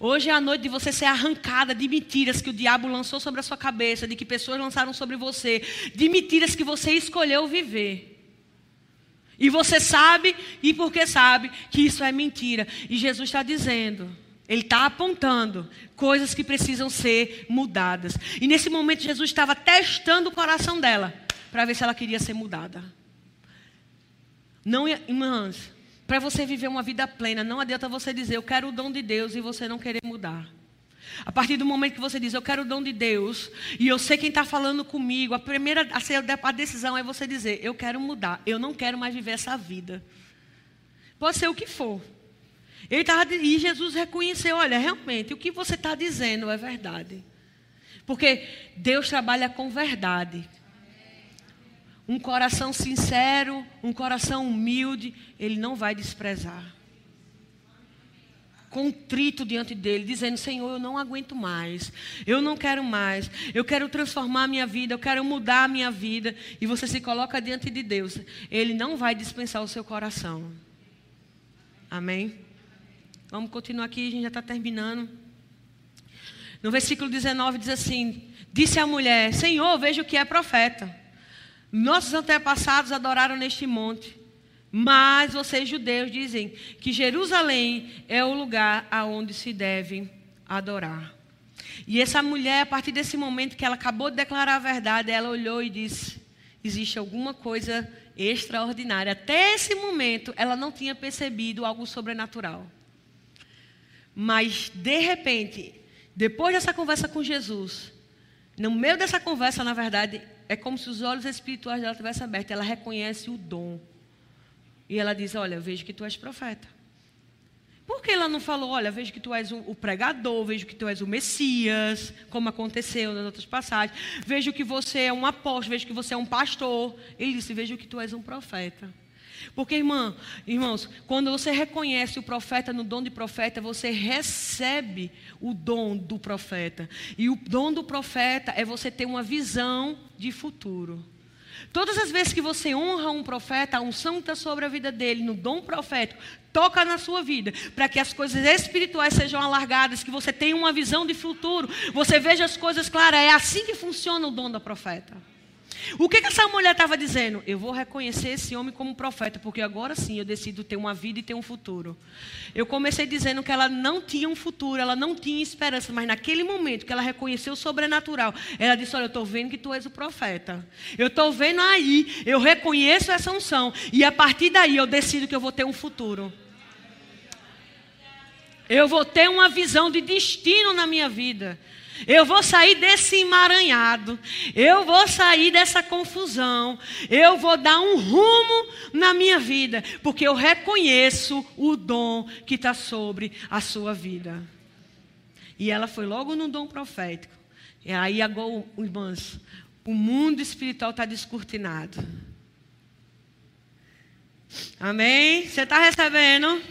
Hoje é a noite de você ser arrancada de mentiras que o diabo lançou sobre a sua cabeça, de que pessoas lançaram sobre você, de mentiras que você escolheu viver. E você sabe, e porque sabe, que isso é mentira. E Jesus está dizendo, Ele está apontando coisas que precisam ser mudadas. E nesse momento, Jesus estava testando o coração dela, para ver se ela queria ser mudada. Não, irmãs, para você viver uma vida plena, não adianta você dizer eu quero o dom de Deus e você não querer mudar. A partir do momento que você diz, eu quero o dom de Deus, e eu sei quem está falando comigo, a primeira a decisão é você dizer, eu quero mudar, eu não quero mais viver essa vida. Pode ser o que for. Ele tava, e Jesus reconheceu, olha, realmente, o que você está dizendo é verdade. Porque Deus trabalha com verdade. Um coração sincero, um coração humilde, Ele não vai desprezar contrito diante dele, dizendo: Senhor, eu não aguento mais, eu não quero mais, eu quero transformar a minha vida, eu quero mudar a minha vida. E você se coloca diante de Deus, ele não vai dispensar o seu coração. Amém? Vamos continuar aqui, a gente já está terminando. No versículo 19 diz assim: Disse a mulher: Senhor, vejo que é profeta. Nossos antepassados adoraram neste monte. Mas vocês judeus dizem que Jerusalém é o lugar aonde se deve adorar. E essa mulher, a partir desse momento que ela acabou de declarar a verdade, ela olhou e disse: existe alguma coisa extraordinária. Até esse momento, ela não tinha percebido algo sobrenatural. Mas, de repente, depois dessa conversa com Jesus, no meio dessa conversa, na verdade, é como se os olhos espirituais dela tivessem abertos. Ela reconhece o dom e ela diz: Olha, vejo que tu és profeta. Por que ela não falou, olha, vejo que tu és o pregador, vejo que tu és o Messias, como aconteceu nas outras passagens, vejo que você é um apóstolo, vejo que você é um pastor. Ele disse, vejo que tu és um profeta. Porque, irmã, irmãos, quando você reconhece o profeta no dom de profeta, você recebe o dom do profeta. E o dom do profeta é você ter uma visão de futuro. Todas as vezes que você honra um profeta, a unção está sobre a vida dele, no dom profético, toca na sua vida, para que as coisas espirituais sejam alargadas, que você tenha uma visão de futuro, você veja as coisas claras. É assim que funciona o dom da profeta. O que, que essa mulher estava dizendo? Eu vou reconhecer esse homem como profeta, porque agora sim eu decido ter uma vida e ter um futuro. Eu comecei dizendo que ela não tinha um futuro, ela não tinha esperança, mas naquele momento que ela reconheceu o sobrenatural, ela disse: Olha, eu estou vendo que tu és o profeta. Eu estou vendo aí, eu reconheço essa unção, e a partir daí eu decido que eu vou ter um futuro. Eu vou ter uma visão de destino na minha vida. Eu vou sair desse emaranhado. Eu vou sair dessa confusão. Eu vou dar um rumo na minha vida. Porque eu reconheço o dom que está sobre a sua vida. E ela foi logo no dom profético. E aí, agora, irmãs, o mundo espiritual está descortinado. Amém? Você está recebendo?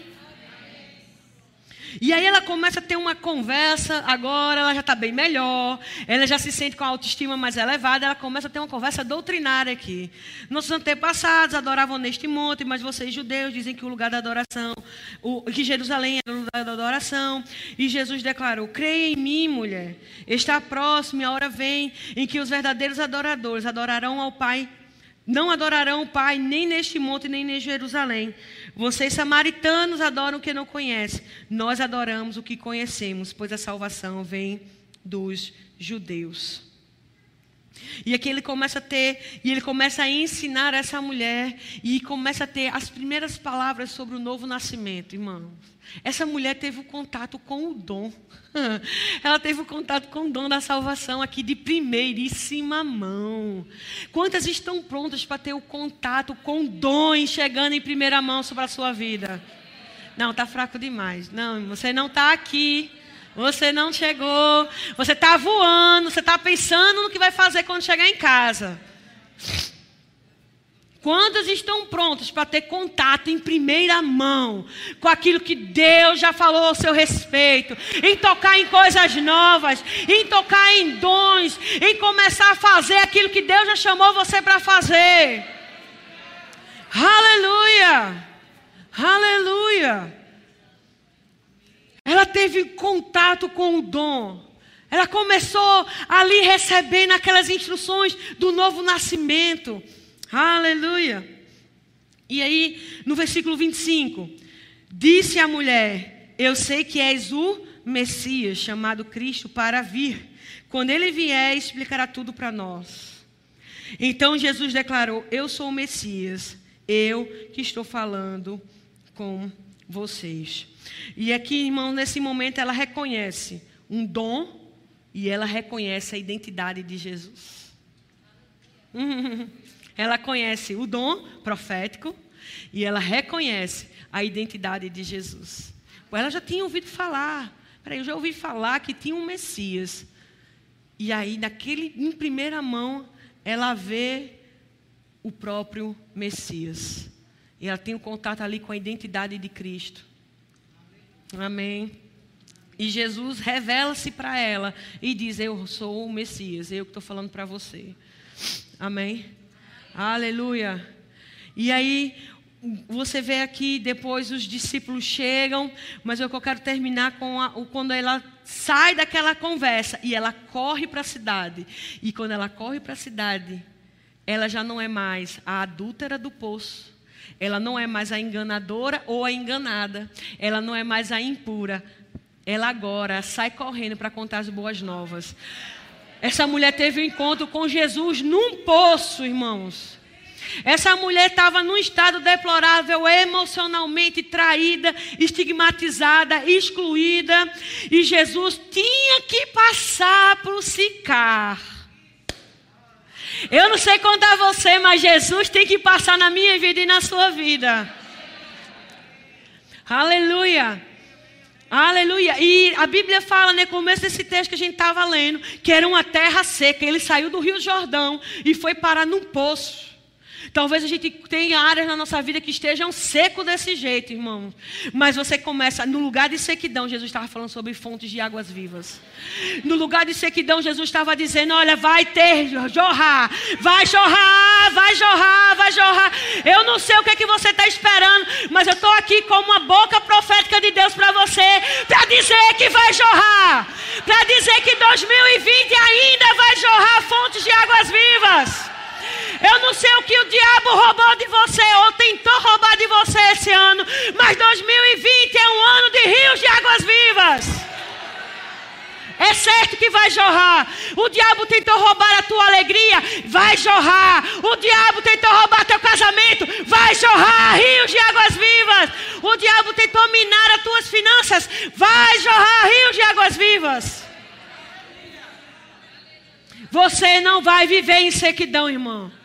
E aí ela começa a ter uma conversa, agora ela já está bem melhor, ela já se sente com a autoestima mais elevada, ela começa a ter uma conversa doutrinária aqui. Nossos antepassados adoravam neste monte, mas vocês judeus dizem que o lugar da adoração, o, que Jerusalém era o lugar da adoração. E Jesus declarou: Creia em mim, mulher, está próximo e a hora vem em que os verdadeiros adoradores adorarão ao Pai não adorarão o Pai nem neste monte, nem em Jerusalém. Vocês, samaritanos, adoram o que não conhecem. Nós adoramos o que conhecemos, pois a salvação vem dos judeus. E aqui ele começa a ter, e ele começa a ensinar essa mulher, e começa a ter as primeiras palavras sobre o novo nascimento, irmãos. Essa mulher teve o contato com o dom. Ela teve o contato com o dom da salvação aqui de primeiríssima mão. Quantas estão prontas para ter o contato com dons chegando em primeira mão sobre a sua vida? Não, está fraco demais. Não, você não está aqui. Você não chegou. Você está voando. Você está pensando no que vai fazer quando chegar em casa. Quantas estão prontas para ter contato em primeira mão com aquilo que Deus já falou ao seu respeito, em tocar em coisas novas, em tocar em dons, em começar a fazer aquilo que Deus já chamou você para fazer? Aleluia! Aleluia! Ela teve contato com o dom. Ela começou ali recebendo aquelas instruções do novo nascimento. Aleluia. E aí, no versículo 25, disse a mulher: Eu sei que és o Messias, chamado Cristo, para vir. Quando ele vier, explicará tudo para nós. Então Jesus declarou: Eu sou o Messias. Eu que estou falando com vocês. E aqui, irmão, nesse momento ela reconhece um dom e ela reconhece a identidade de Jesus. Ela conhece o dom profético e ela reconhece a identidade de Jesus. Ela já tinha ouvido falar. Peraí, eu já ouvi falar que tinha um Messias. E aí, naquele, em primeira mão, ela vê o próprio Messias. E ela tem um contato ali com a identidade de Cristo. Amém. E Jesus revela-se para ela e diz: Eu sou o Messias, eu que estou falando para você. Amém. Aleluia. E aí, você vê aqui, depois os discípulos chegam, mas eu quero terminar com a, quando ela sai daquela conversa e ela corre para a cidade. E quando ela corre para a cidade, ela já não é mais a adúltera do poço. Ela não é mais a enganadora ou a enganada. Ela não é mais a impura. Ela agora sai correndo para contar as boas novas. Essa mulher teve um encontro com Jesus num poço, irmãos. Essa mulher estava num estado deplorável, emocionalmente traída, estigmatizada, excluída. E Jesus tinha que passar para o Sicar. Eu não sei contar você, mas Jesus tem que passar na minha vida e na sua vida. Aleluia. Aleluia. E a Bíblia fala, né, começo desse texto que a gente estava lendo, que era uma terra seca. Ele saiu do Rio Jordão e foi parar num poço. Talvez a gente tenha áreas na nossa vida que estejam seco desse jeito, irmão. Mas você começa, no lugar de sequidão, Jesus estava falando sobre fontes de águas vivas. No lugar de sequidão, Jesus estava dizendo: Olha, vai ter jorrar, vai jorrar, vai jorrar, vai jorrar. Eu não sei o que, é que você está esperando, mas eu estou aqui como uma boca profética de Deus para você, para dizer que vai jorrar, para dizer que 2020 ainda vai jorrar fontes de águas vivas. Eu não sei o que o diabo roubou de você ou tentou roubar de você esse ano, mas 2020 é um ano de rios de águas vivas. É certo que vai jorrar. O diabo tentou roubar a tua alegria, vai jorrar. O diabo tentou roubar teu casamento, vai jorrar rios de águas vivas. O diabo tentou minar as tuas finanças, vai jorrar rios de águas vivas. Você não vai viver em sequidão, irmão.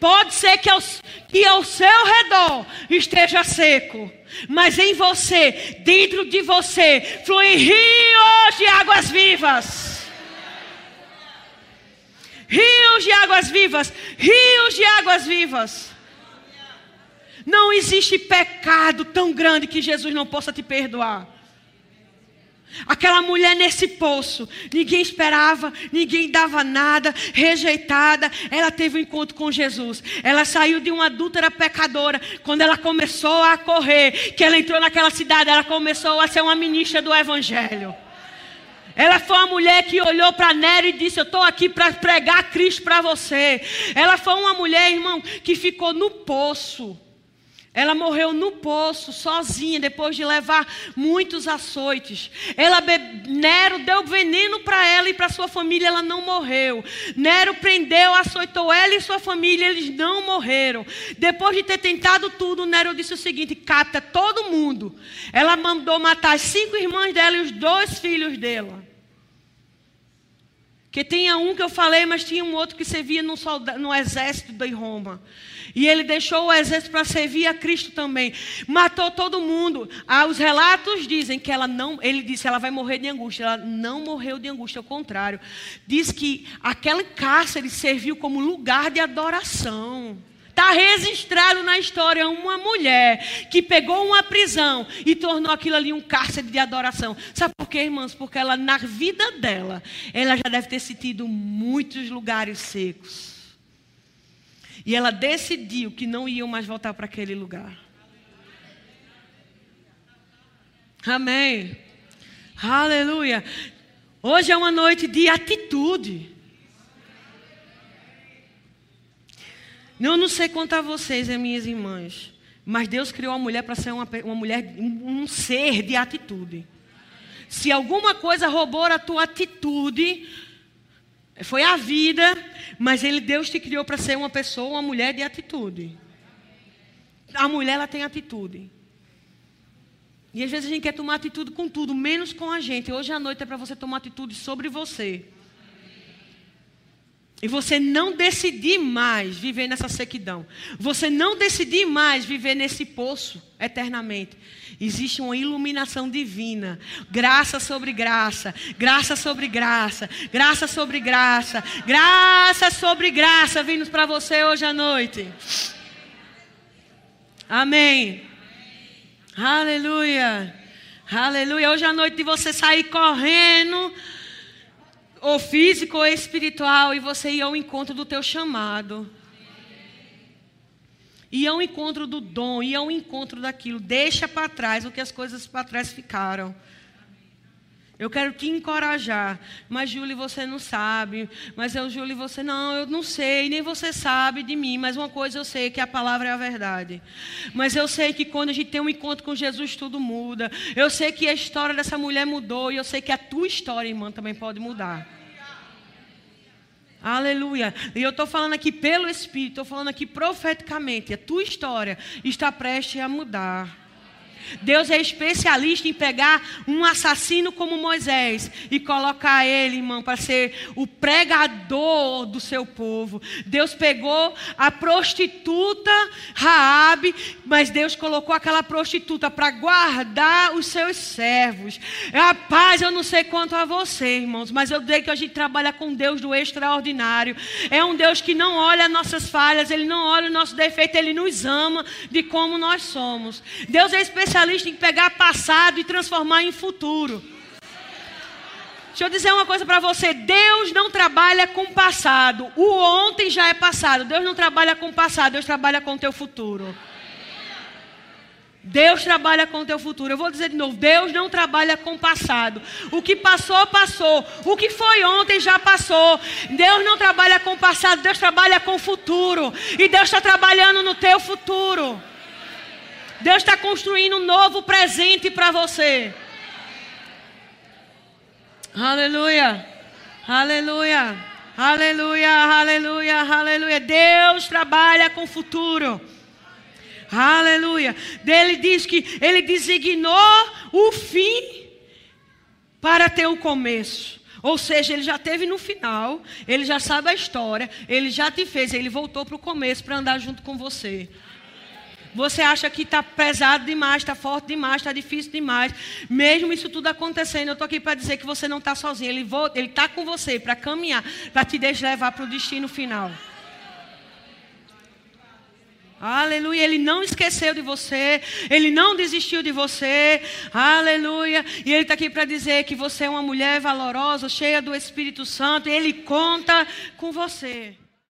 Pode ser que ao, que ao seu redor esteja seco, mas em você, dentro de você, fluem rios de águas vivas. Rios de águas vivas, rios de águas vivas. Não existe pecado tão grande que Jesus não possa te perdoar. Aquela mulher nesse poço, ninguém esperava, ninguém dava nada, rejeitada. Ela teve um encontro com Jesus. Ela saiu de uma adúltera pecadora. Quando ela começou a correr, que ela entrou naquela cidade, ela começou a ser uma ministra do Evangelho. Ela foi uma mulher que olhou para Nero e disse: Eu estou aqui para pregar Cristo para você. Ela foi uma mulher, irmão, que ficou no poço ela morreu no poço, sozinha, depois de levar muitos açoites. Ela Nero deu veneno para ela e para sua família, ela não morreu. Nero prendeu, açoitou ela e sua família, eles não morreram. Depois de ter tentado tudo, Nero disse o seguinte: capta todo mundo. Ela mandou matar as cinco irmãs dela e os dois filhos dela. Que tinha um que eu falei, mas tinha um outro que servia no, no exército de Roma. E ele deixou o exército para servir a Cristo também. Matou todo mundo. Ah, os relatos dizem que ela não, ele disse ela vai morrer de angústia. Ela não morreu de angústia, ao contrário. Diz que aquele cárcere serviu como lugar de adoração. Está registrado na história uma mulher que pegou uma prisão e tornou aquilo ali um cárcere de adoração. Sabe por quê, irmãos? Porque ela, na vida dela, ela já deve ter sentido muitos lugares secos. E ela decidiu que não iam mais voltar para aquele lugar. Amém. Aleluia. Hoje é uma noite de atitude. Eu não sei contar vocês, minhas irmãs, mas Deus criou a mulher para ser uma, uma mulher, um, um ser de atitude. Se alguma coisa roubou a tua atitude, foi a vida, mas ele, Deus te criou para ser uma pessoa, uma mulher de atitude. A mulher ela tem atitude. E às vezes a gente quer tomar atitude com tudo, menos com a gente. Hoje à noite é para você tomar atitude sobre você. E você não decidir mais viver nessa sequidão. Você não decidir mais viver nesse poço eternamente. Existe uma iluminação divina. Graça sobre graça. Graça sobre graça. Graça sobre graça. Graça sobre graça vindo para você hoje à noite. Amém. Aleluia. Aleluia. Hoje à noite de você sair correndo ou físico ou espiritual, e você ir ao encontro do teu chamado. Ir ao encontro do dom, ir ao encontro daquilo. Deixa para trás o que as coisas para trás ficaram. Eu quero te encorajar. Mas, Júlia, você não sabe. Mas eu, Júlia, você não, eu não sei, nem você sabe de mim. Mas uma coisa eu sei, que a palavra é a verdade. Mas eu sei que quando a gente tem um encontro com Jesus, tudo muda. Eu sei que a história dessa mulher mudou. E eu sei que a tua história, irmã, também pode mudar. Aleluia. E eu estou falando aqui pelo Espírito, estou falando aqui profeticamente. A tua história está prestes a mudar. Deus é especialista em pegar um assassino como Moisés e colocar ele, irmão, para ser o pregador do seu povo. Deus pegou a prostituta Raabe, mas Deus colocou aquela prostituta para guardar os seus servos. Rapaz, eu não sei quanto a você, irmãos, mas eu sei que a gente trabalha com Deus do extraordinário. É um Deus que não olha nossas falhas, ele não olha o nosso defeito, ele nos ama de como nós somos. Deus é especialista especialista em pegar passado e transformar em futuro. Deixa eu dizer uma coisa para você: Deus não trabalha com passado. O ontem já é passado. Deus não trabalha com passado, Deus trabalha com o teu futuro. Deus trabalha com o teu futuro. Eu vou dizer de novo: Deus não trabalha com passado. O que passou, passou. O que foi ontem já passou. Deus não trabalha com passado, Deus trabalha com o futuro. E Deus está trabalhando no teu futuro. Deus está construindo um novo presente para você. Aleluia. Aleluia. Aleluia, aleluia, aleluia. Deus trabalha com o futuro. Aleluia. Ele diz que ele designou o fim para ter o começo. Ou seja, ele já teve no final, ele já sabe a história, ele já te fez, ele voltou para o começo para andar junto com você. Você acha que está pesado demais, está forte demais, está difícil demais. Mesmo isso tudo acontecendo, eu estou aqui para dizer que você não está sozinho. Ele está com você para caminhar, para te deixar levar para o destino final. Aleluia, Ele não esqueceu de você, Ele não desistiu de você, aleluia. E Ele está aqui para dizer que você é uma mulher valorosa, cheia do Espírito Santo, Ele conta com você.